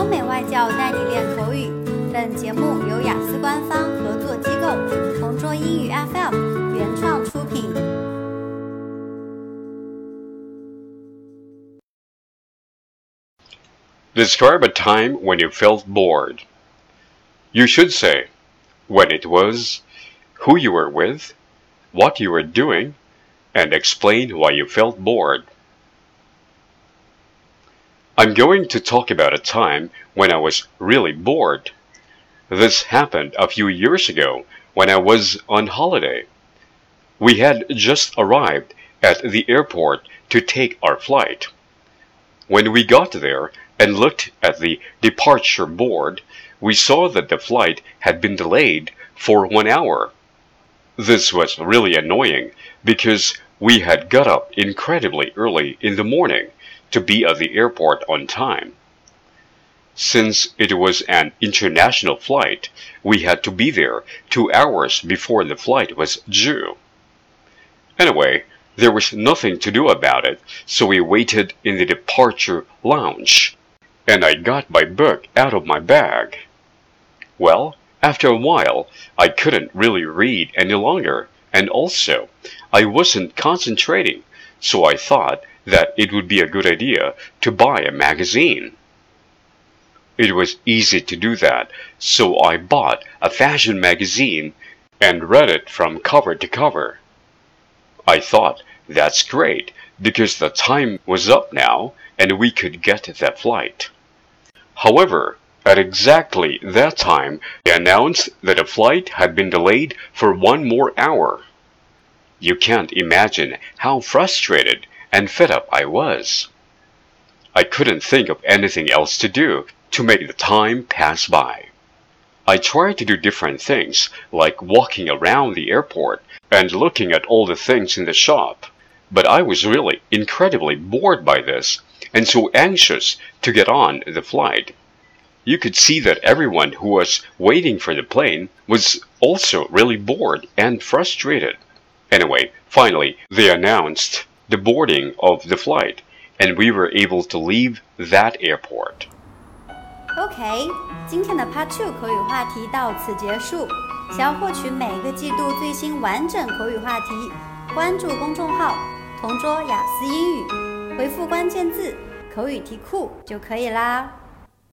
欧美外教带你练口语。本节目由雅思官方合作机构同桌英语 FM 原创出品。Describe a time when you felt bored. You should say when it was, who you were with, what you were doing, and explain why you felt bored. I'm going to talk about a time when I was really bored. This happened a few years ago when I was on holiday. We had just arrived at the airport to take our flight. When we got there and looked at the departure board, we saw that the flight had been delayed for one hour. This was really annoying because we had got up incredibly early in the morning to be at the airport on time. Since it was an international flight, we had to be there two hours before the flight was due. Anyway, there was nothing to do about it, so we waited in the departure lounge, and I got my book out of my bag. Well, after a while, I couldn't really read any longer, and also, I wasn't concentrating, so I thought that it would be a good idea to buy a magazine. It was easy to do that, so I bought a fashion magazine and read it from cover to cover. I thought, that's great, because the time was up now and we could get that flight. However, at exactly that time, they announced that the flight had been delayed for one more hour. You can't imagine how frustrated and fed up I was. I couldn't think of anything else to do to make the time pass by. I tried to do different things, like walking around the airport and looking at all the things in the shop, but I was really incredibly bored by this and so anxious to get on the flight. You could see that everyone who was waiting for the plane was also really bored and frustrated. Anyway, finally, they announced the boarding of the flight, and we were able to leave that airport. OK，今天的 Part Two 口语话题到此结束。想要获取每个季度最新完整口语话题，关注公众号“同桌雅思英语”，回复关键字“口语题库”就可以啦。